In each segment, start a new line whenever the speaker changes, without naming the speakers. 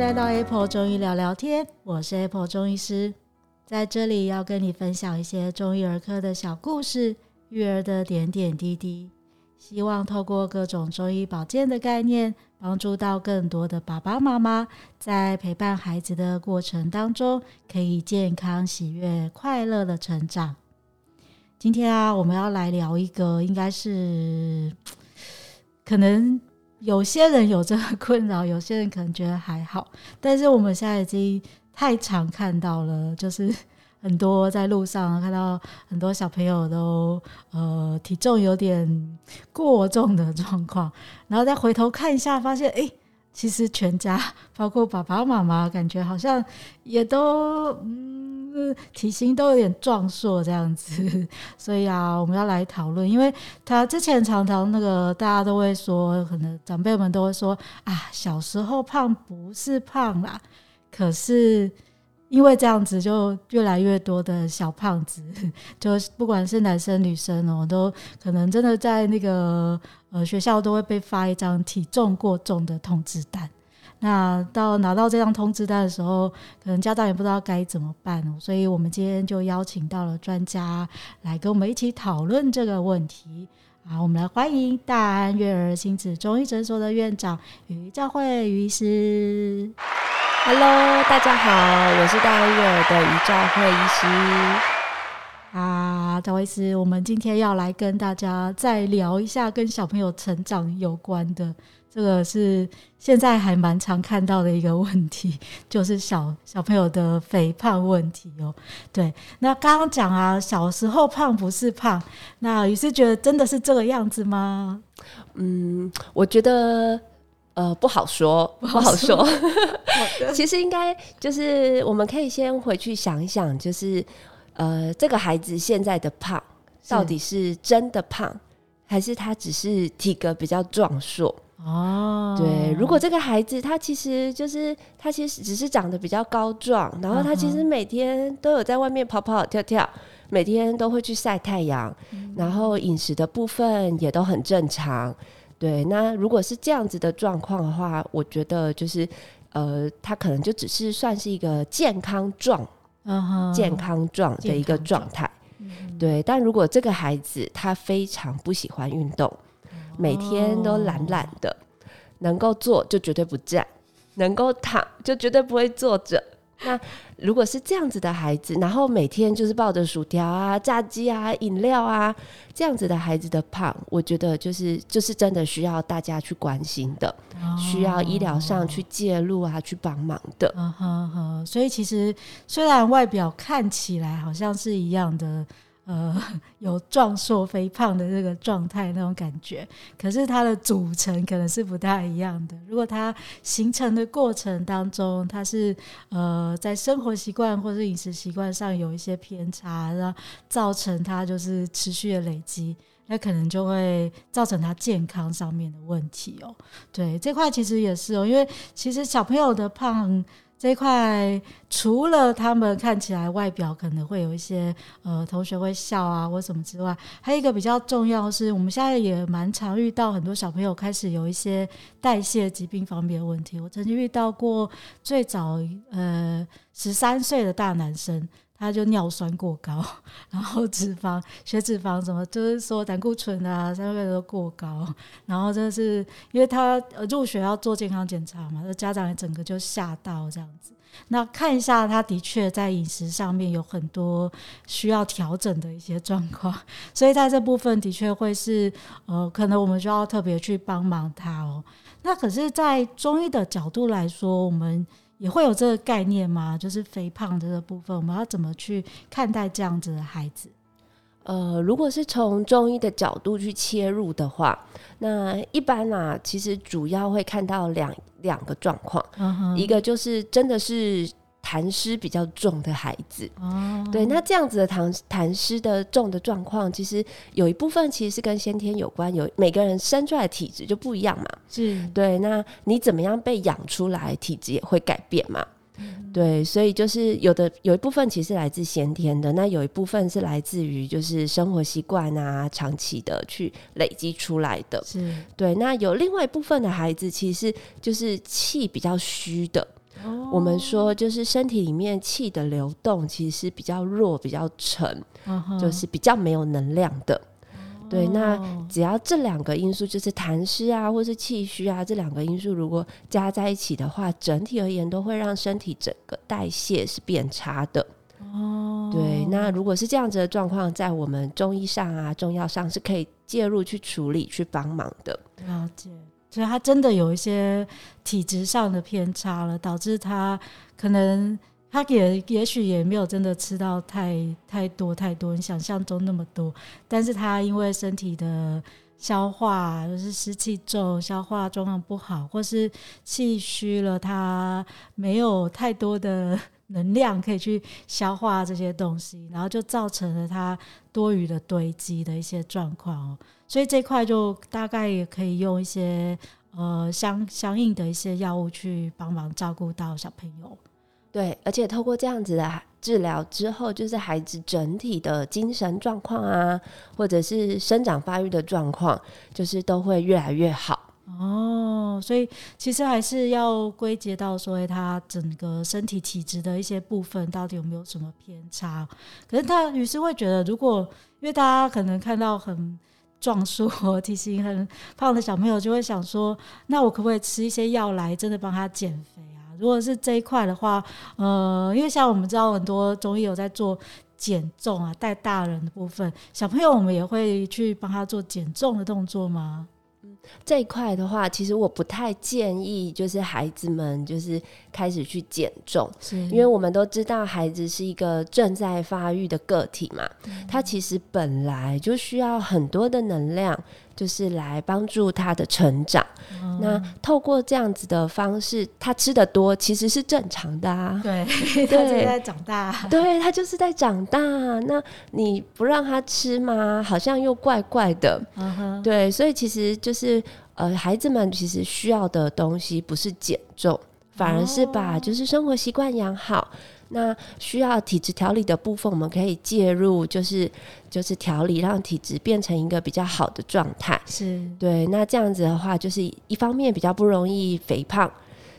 来到 Apple 中医聊聊天，我是 Apple 中医师，在这里要跟你分享一些中医儿科的小故事，育儿的点点滴滴，希望透过各种中医保健的概念，帮助到更多的爸爸妈妈，在陪伴孩子的过程当中，可以健康、喜悦、快乐的成长。今天啊，我们要来聊一个，应该是可能。有些人有这个困扰，有些人可能觉得还好，但是我们现在已经太常看到了，就是很多在路上看到很多小朋友都呃体重有点过重的状况，然后再回头看一下，发现诶，其实全家包括爸爸妈妈，感觉好像也都嗯。体型都有点壮硕这样子，所以啊，我们要来讨论，因为他之前常常那个大家都会说，可能长辈们都会说啊，小时候胖不是胖啦，可是因为这样子，就越来越多的小胖子，就不管是男生女生哦，都可能真的在那个呃学校都会被发一张体重过重的通知单。那到拿到这张通知单的时候，可能家长也不知道该怎么办，所以我们今天就邀请到了专家来跟我们一起讨论这个问题。好，我们来欢迎大安悦儿亲子中医诊所的院长于兆慧于医师。
Hello，大家好，我是大安悦儿的于兆慧医师。
啊，兆慧医师，我们今天要来跟大家再聊一下跟小朋友成长有关的。这个是现在还蛮常看到的一个问题，就是小小朋友的肥胖问题哦。对，那刚刚讲啊，小时候胖不是胖，那于是觉得真的是这个样子吗？
嗯，我觉得呃不好说，不好说。其实应该就是我们可以先回去想一想，就是呃这个孩子现在的胖到底是真的胖，还是他只是体格比较壮硕？哦，对，如果这个孩子他其实就是他其实只是长得比较高壮，然后他其实每天都有在外面跑跑跳跳，每天都会去晒太阳，然后饮食的部分也都很正常。对，那如果是这样子的状况的话，我觉得就是呃，他可能就只是算是一个健康壮，健康状的一个状态。对，但如果这个孩子他非常不喜欢运动。每天都懒懒的，能够坐就绝对不站，能够躺就绝对不会坐着。那如果是这样子的孩子，然后每天就是抱着薯条啊、炸鸡啊、饮料啊这样子的孩子的胖，我觉得就是就是真的需要大家去关心的，需要医疗上去介入啊，去帮忙的。嗯
哼哼。所以其实虽然外表看起来好像是一样的。呃，有壮硕肥胖的这个状态那种感觉，可是它的组成可能是不太一样的。如果它形成的过程当中，它是呃在生活习惯或是饮食习惯上有一些偏差，然后造成它就是持续的累积，那可能就会造成它健康上面的问题哦。对，这块其实也是哦，因为其实小朋友的胖。这一块除了他们看起来外表可能会有一些呃同学会笑啊或什么之外，还有一个比较重要是，我们现在也蛮常遇到很多小朋友开始有一些代谢疾病方面的问题。我曾经遇到过最早呃十三岁的大男生。他就尿酸过高，然后脂肪、血脂肪什么，就是说胆固醇啊，三个都过高。然后这是因为他入学要做健康检查嘛，那家长也整个就吓到这样子。那看一下，他的确在饮食上面有很多需要调整的一些状况，所以在这部分的确会是呃，可能我们就要特别去帮忙他哦。那可是，在中医的角度来说，我们。也会有这个概念吗？就是肥胖这个部分，我们要怎么去看待这样子的孩子？
呃，如果是从中医的角度去切入的话，那一般啊，其实主要会看到两两个状况，一个就是真的是。痰湿比较重的孩子，哦，对，那这样子的痰痰湿的重的状况，其实有一部分其实是跟先天有关，有每个人生出来的体质就不一样嘛，是对。那你怎么样被养出来，体质也会改变嘛，嗯，对。所以就是有的有一部分其实来自先天的，那有一部分是来自于就是生活习惯啊，长期的去累积出来的，是对。那有另外一部分的孩子，其实就是气比较虚的。我们说，就是身体里面气的流动其实是比较弱、比较沉，就是比较没有能量的。对，那只要这两个因素，就是痰湿啊，或是气虚啊，这两个因素如果加在一起的话，整体而言都会让身体整个代谢是变差的。哦，对，那如果是这样子的状况，在我们中医上啊、中药上是可以介入去处理、去帮忙的。
了解。所以他真的有一些体质上的偏差了，导致他可能他也也许也没有真的吃到太太多太多你想象中那么多，但是他因为身体的消化就是湿气重，消化状况不好，或是气虚了，他没有太多的能量可以去消化这些东西，然后就造成了他多余的堆积的一些状况哦。所以这块就大概也可以用一些呃相相应的一些药物去帮忙照顾到小朋友。
对，而且透过这样子的治疗之后，就是孩子整体的精神状况啊，或者是生长发育的状况，就是都会越来越好。
哦，所以其实还是要归结到说他整个身体体质的一些部分到底有没有什么偏差。可是他于是会觉得，如果因为大家可能看到很。壮硕、体型很胖的小朋友就会想说：“那我可不可以吃一些药来真的帮他减肥啊？”如果是这一块的话，呃，因为像我们知道很多中医有在做减重啊，带大人的部分，小朋友我们也会去帮他做减重的动作吗？
这一块的话，其实我不太建议，就是孩子们就是开始去减重，是因为我们都知道孩子是一个正在发育的个体嘛，嗯、他其实本来就需要很多的能量。就是来帮助他的成长。嗯、那透过这样子的方式，他吃得多其实是正常的啊。
对，对 他就是在长大。
对，他就是在长大。那你不让他吃吗？好像又怪怪的。嗯哼。对，所以其实就是呃，孩子们其实需要的东西不是减重，反而是把就是生活习惯养好。那需要体质调理的部分，我们可以介入，就是就是调理，让体质变成一个比较好的状态。是对。那这样子的话，就是一方面比较不容易肥胖，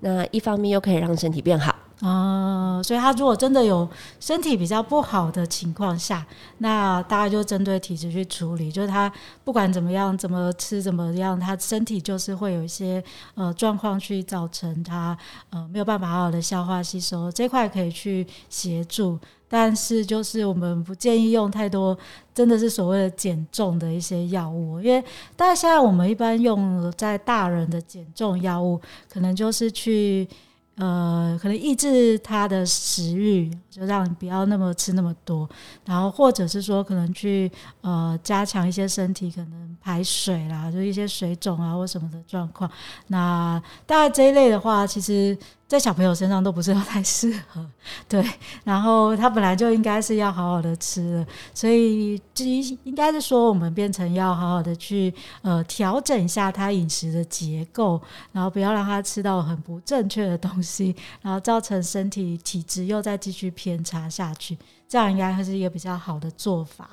那一方面又可以让身体变好。
哦，所以他如果真的有身体比较不好的情况下，那大家就针对体质去处理。就是他不管怎么样，怎么吃怎么样，他身体就是会有一些呃状况去造成他呃没有办法好好的消化吸收，这块可以去协助。但是就是我们不建议用太多，真的是所谓的减重的一些药物，因为大概现在我们一般用在大人的减重药物，可能就是去。呃，可能抑制他的食欲，就让你不要那么吃那么多，然后或者是说，可能去呃加强一些身体可能排水啦，就一些水肿啊或什么的状况。那大概这一类的话，其实。在小朋友身上都不是 太适合，对。然后他本来就应该是要好好的吃的，所以应应该是说我们变成要好好的去呃调整一下他饮食的结构，然后不要让他吃到很不正确的东西，然后造成身体体质又再继续偏差下去，这样应该会是一个比较好的做法。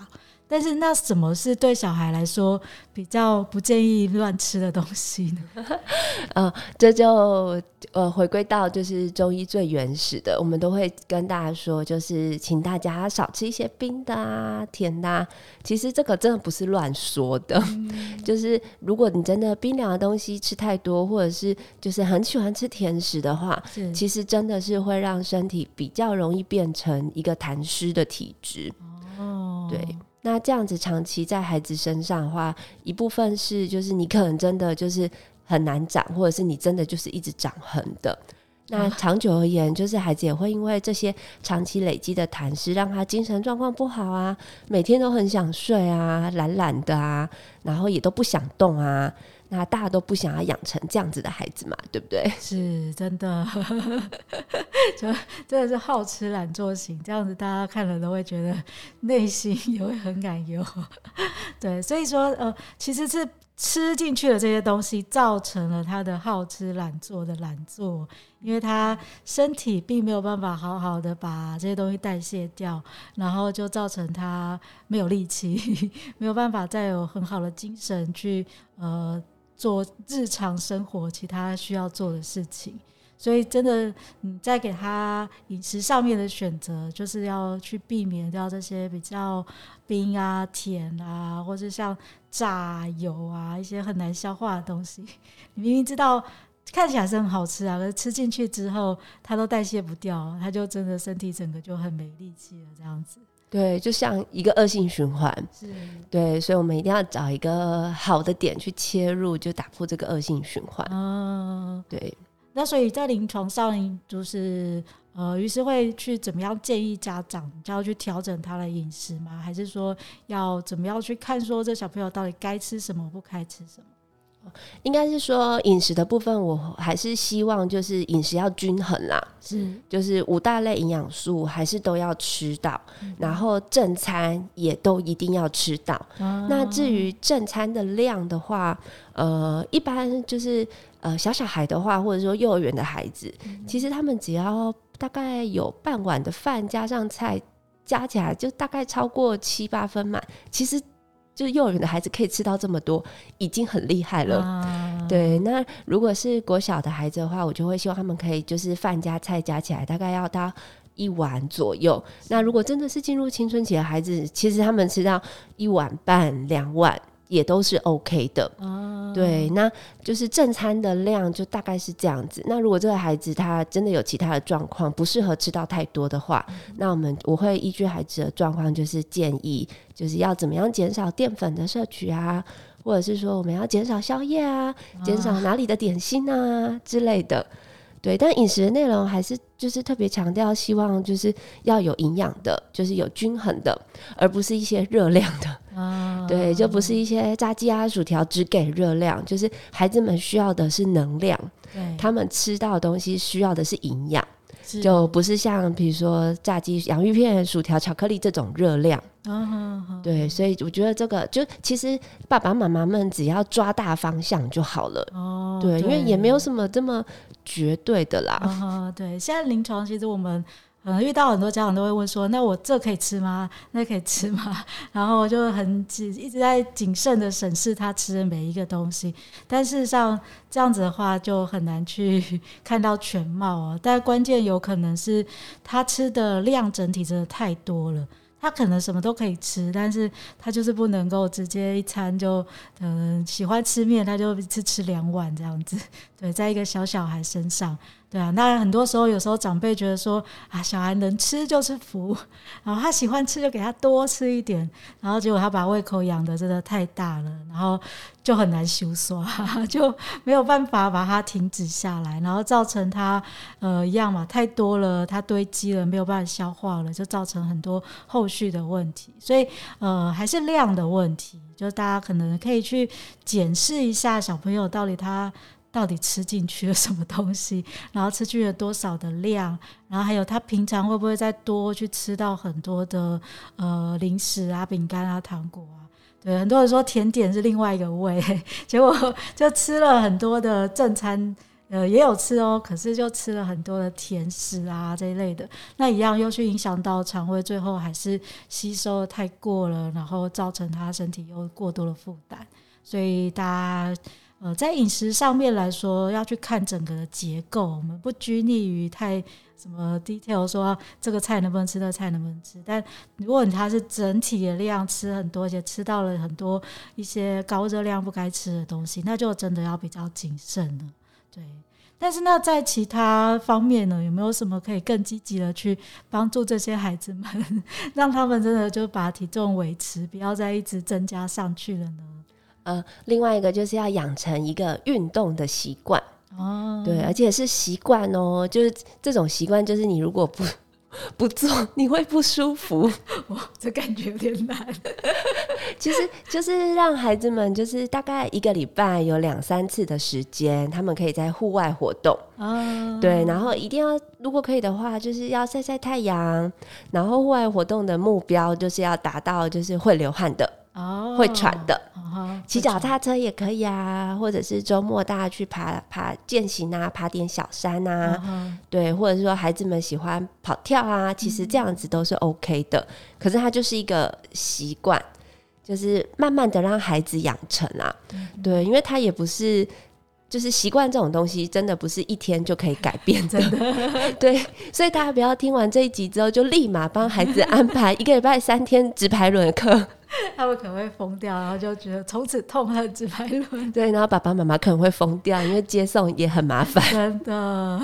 但是那什么是对小孩来说比较不建议乱吃的东西呢？
呃，这就呃回归到就是中医最原始的，我们都会跟大家说，就是请大家少吃一些冰的啊、甜的啊。其实这个真的不是乱说的，嗯、就是如果你真的冰凉的东西吃太多，或者是就是很喜欢吃甜食的话，其实真的是会让身体比较容易变成一个痰湿的体质。哦，对。那这样子长期在孩子身上的话，一部分是就是你可能真的就是很难长，或者是你真的就是一直长横的。那长久而言，就是孩子也会因为这些长期累积的痰湿，让他精神状况不好啊，每天都很想睡啊，懒懒的啊，然后也都不想动啊。那大家都不想要养成这样子的孩子嘛，对不对？
是真的，就真的是好吃懒做型，这样子大家看了都会觉得内心也会很感忧。对，所以说呃，其实是吃进去的这些东西，造成了他的好吃懒做的懒做，因为他身体并没有办法好好的把这些东西代谢掉，然后就造成他没有力气，没有办法再有很好的精神去呃。做日常生活其他需要做的事情，所以真的你在给他饮食上面的选择，就是要去避免掉这些比较冰啊、甜啊，或者像炸油啊一些很难消化的东西。你明明知道看起来是很好吃啊，可是吃进去之后，它都代谢不掉，它就真的身体整个就很没力气了，这样子。
对，就像一个恶性循环。是，对，所以我们一定要找一个好的点去切入，就打破这个恶性循环。嗯，对。
那所以在临床上，就是呃，于是会去怎么样建议家长，就要去调整他的饮食吗？还是说要怎么样去看说这小朋友到底该吃什么，不该吃什么？
应该是说饮食的部分，我还是希望就是饮食要均衡啦，是，就是五大类营养素还是都要吃到，嗯、然后正餐也都一定要吃到。啊、那至于正餐的量的话，呃，一般就是呃小小孩的话，或者说幼儿园的孩子，嗯、其实他们只要大概有半碗的饭加上菜，加起来就大概超过七八分满。其实。就是幼儿园的孩子可以吃到这么多，已经很厉害了。啊、对，那如果是国小的孩子的话，我就会希望他们可以就是饭加菜加起来大概要到一碗左右。那如果真的是进入青春期的孩子，其实他们吃到一碗半、两碗。也都是 OK 的，哦、对，那就是正餐的量就大概是这样子。那如果这个孩子他真的有其他的状况，不适合吃到太多的话，嗯、那我们我会依据孩子的状况，就是建议就是要怎么样减少淀粉的摄取啊，或者是说我们要减少宵夜啊，减少哪里的点心啊之类的。对，但饮食的内容还是就是特别强调，希望就是要有营养的，就是有均衡的，而不是一些热量的。啊，对，就不是一些炸鸡啊、薯条只给热量，就是孩子们需要的是能量。对，他们吃到的东西需要的是营养，就不是像比如说炸鸡、洋芋片、薯条、巧克力这种热量。啊，对，所以我觉得这个就其实爸爸妈妈们只要抓大方向就好了。哦，对，因为也没有什么这么。绝对的啦，
嗯，对，现在临床其实我们嗯遇到很多家长都会问说，那我这可以吃吗？那可以吃吗？然后就很一直在谨慎的审视他吃的每一个东西，但事实上这样子的话就很难去 看到全貌哦。但关键有可能是他吃的量整体真的太多了。他可能什么都可以吃，但是他就是不能够直接一餐就，嗯、喜欢吃面，他就一次吃两碗这样子。对，在一个小小孩身上，对啊，那很多时候有时候长辈觉得说啊，小孩能吃就是福，然后他喜欢吃就给他多吃一点，然后结果他把胃口养得真的太大了，然后。就很难收缩，就没有办法把它停止下来，然后造成他呃一样嘛，太多了，它堆积了，没有办法消化了，就造成很多后续的问题。所以呃还是量的问题，就大家可能可以去检视一下小朋友到底他到底吃进去了什么东西，然后吃进了多少的量，然后还有他平常会不会再多去吃到很多的呃零食啊、饼干啊、糖果啊。对，很多人说甜点是另外一个胃，结果就吃了很多的正餐，呃，也有吃哦，可是就吃了很多的甜食啊这一类的，那一样又去影响到肠胃，最后还是吸收太过了，然后造成他身体又过多的负担，所以大家呃在饮食上面来说，要去看整个的结构，我们不拘泥于太。什么 detail 说这个菜能不能吃，那菜能不能吃？但如果你他是整体的量吃很多，而且吃到了很多一些高热量不该吃的东西，那就真的要比较谨慎了。对，但是那在其他方面呢，有没有什么可以更积极的去帮助这些孩子们，让他们真的就把体重维持，不要再一直增加上去了呢？
呃，另外一个就是要养成一个运动的习惯。哦，对，而且是习惯哦，就是这种习惯，就是你如果不不做，你会不舒服。
哇，这感觉有点难。
其实就是让孩子们，就是大概一个礼拜有两三次的时间，他们可以在户外活动。哦，对，然后一定要，如果可以的话，就是要晒晒太阳。然后户外活动的目标就是要达到，就是会流汗的。哦，会喘的，骑脚踏车也可以啊，或者是周末大家去爬爬健行啊，爬点小山啊，嗯、对，或者是说孩子们喜欢跑跳啊，其实这样子都是 OK 的。嗯、可是它就是一个习惯，就是慢慢的让孩子养成啊，嗯、对，因为他也不是就是习惯这种东西，真的不是一天就可以改变的。对，所以大家不要听完这一集之后，就立马帮孩子安排 一个礼拜三天直排轮的课。
他们可能会疯掉，然后就觉得从此痛恨直排轮。
对，然后爸爸妈妈可能会疯掉，因为接送也很麻烦。
真的，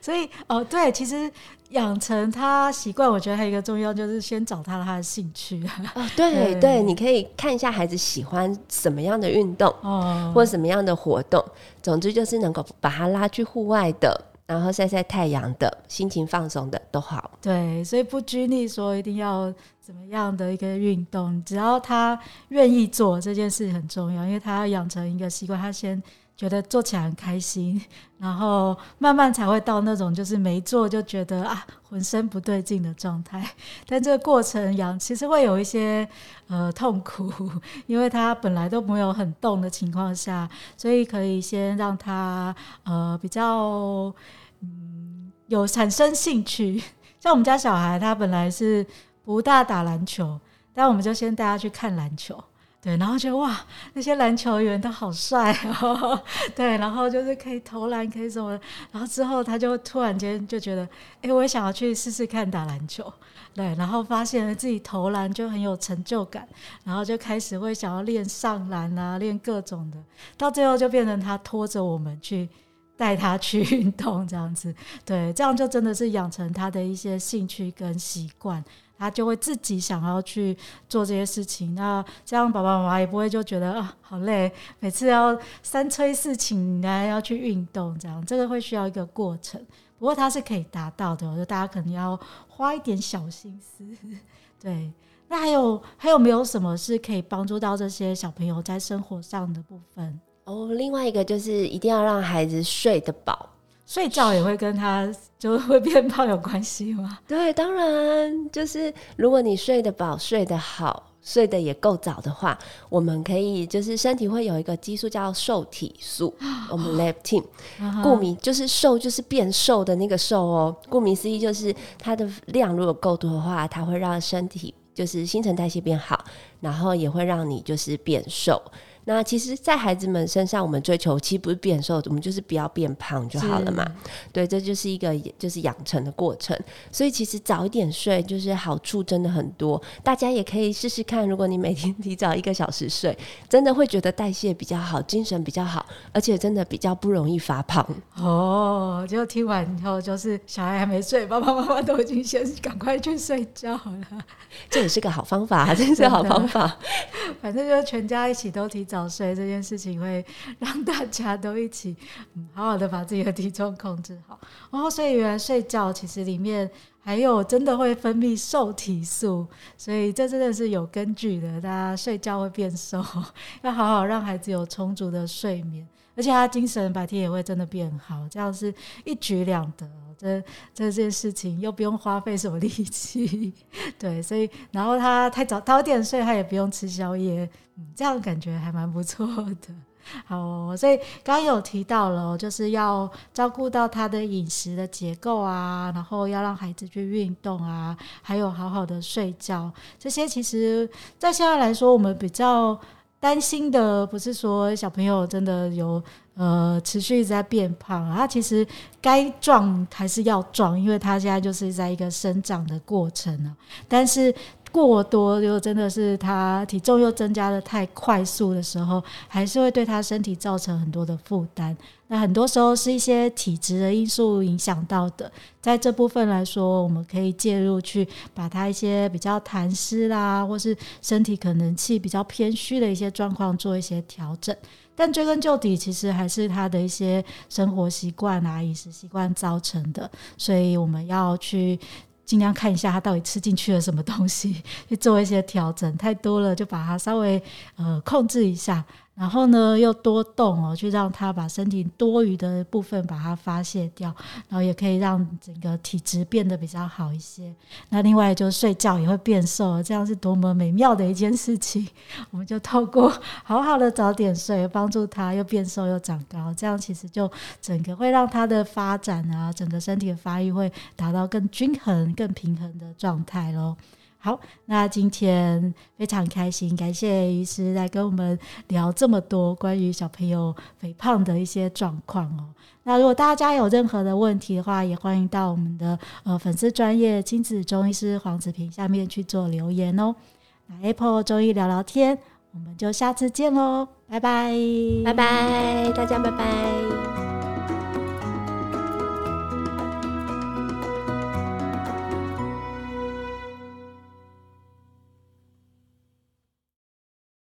所以哦，对，其实养成他习惯，我觉得还有一个重要，就是先找他他的兴趣。
哦，对对，对，你可以看一下孩子喜欢什么样的运动，哦，或什么样的活动。总之就是能够把他拉去户外的。然后晒晒太阳的，心情放松的都好。
对，所以不拘泥说一定要怎么样的一个运动，只要他愿意做这件事很重要，因为他要养成一个习惯，他先觉得做起来很开心，然后慢慢才会到那种就是没做就觉得啊浑身不对劲的状态。但这个过程养其实会有一些呃痛苦，因为他本来都没有很动的情况下，所以可以先让他呃比较。嗯，有产生兴趣，像我们家小孩，他本来是不大打篮球，但我们就先带他去看篮球，对，然后觉得哇，那些篮球员都好帅哦，对，然后就是可以投篮，可以什么，然后之后他就突然间就觉得，哎，我也想要去试试看打篮球，对，然后发现自己投篮就很有成就感，然后就开始会想要练上篮啊，练各种的，到最后就变成他拖着我们去。带他去运动，这样子，对，这样就真的是养成他的一些兴趣跟习惯，他就会自己想要去做这些事情。那这样爸爸妈妈也不会就觉得啊好累，每次要三催四请来要去运动，这样这个会需要一个过程。不过他是可以达到的，我觉得大家可能要花一点小心思。对，那还有还有没有什么是可以帮助到这些小朋友在生活上的部分？
哦，另外一个就是一定要让孩子睡得饱，
睡觉也会跟他就会变胖有关系吗？
对，当然就是如果你睡得饱、睡得好、睡得也够早的话，我们可以就是身体会有一个激素叫瘦体素，我们 leptin，顾名就是瘦就是变瘦的那个瘦哦，顾名思义就是它的量如果够多的话，它会让身体就是新陈代谢变好，然后也会让你就是变瘦。那其实，在孩子们身上，我们追求其实不是变瘦，我们就是不要变胖就好了嘛。对，这就是一个就是养成的过程。所以其实早一点睡，就是好处真的很多。大家也可以试试看，如果你每天 提早一个小时睡，真的会觉得代谢比较好，精神比较好，而且真的比较不容易发胖。
哦，就听完以后，就是小孩还没睡，爸爸妈妈都已经先赶快去睡觉了。
这也是个好方法，真是好方法。
反正就全家一起都提早。早睡这件事情会 让大家都一起，好好的把自己的体重控制好。哦，所以原来睡觉其实里面还有真的会分泌瘦体素，所以这真的是有根据的。大家睡觉会变瘦，要好好让孩子有充足的睡眠，而且他精神白天也会真的变好，这样是一举两得。这这件事情又不用花费什么力气，对，所以然后他太早早点睡，他也不用吃宵夜，嗯，这样感觉还蛮不错的。好，所以刚刚有提到了，就是要照顾到他的饮食的结构啊，然后要让孩子去运动啊，还有好好的睡觉，这些其实在现在来说，我们比较担心的不是说小朋友真的有。呃，持续一直在变胖，他其实该壮还是要壮，因为他现在就是在一个生长的过程呢。但是过多就真的是他体重又增加的太快速的时候，还是会对他身体造成很多的负担。那很多时候是一些体质的因素影响到的，在这部分来说，我们可以介入去把他一些比较痰湿啦，或是身体可能气比较偏虚的一些状况做一些调整。但追根究底，其实还是他的一些生活习惯啊、饮食习惯造成的，所以我们要去尽量看一下他到底吃进去了什么东西，去做一些调整。太多了，就把它稍微呃控制一下。然后呢，又多动哦，去让他把身体多余的部分把它发泄掉，然后也可以让整个体质变得比较好一些。那另外就是睡觉也会变瘦，这样是多么美妙的一件事情。我们就透过好好的早点睡，帮助他又变瘦又长高，这样其实就整个会让他的发展啊，整个身体的发育会达到更均衡、更平衡的状态喽。好，那今天非常开心，感谢医师来跟我们聊这么多关于小朋友肥胖的一些状况哦。那如果大家有任何的问题的话，也欢迎到我们的呃粉丝专业亲子中医师黄子平下面去做留言哦。那 Apple 中医聊聊天，我们就下次见喽，拜拜，
拜拜，大家拜拜。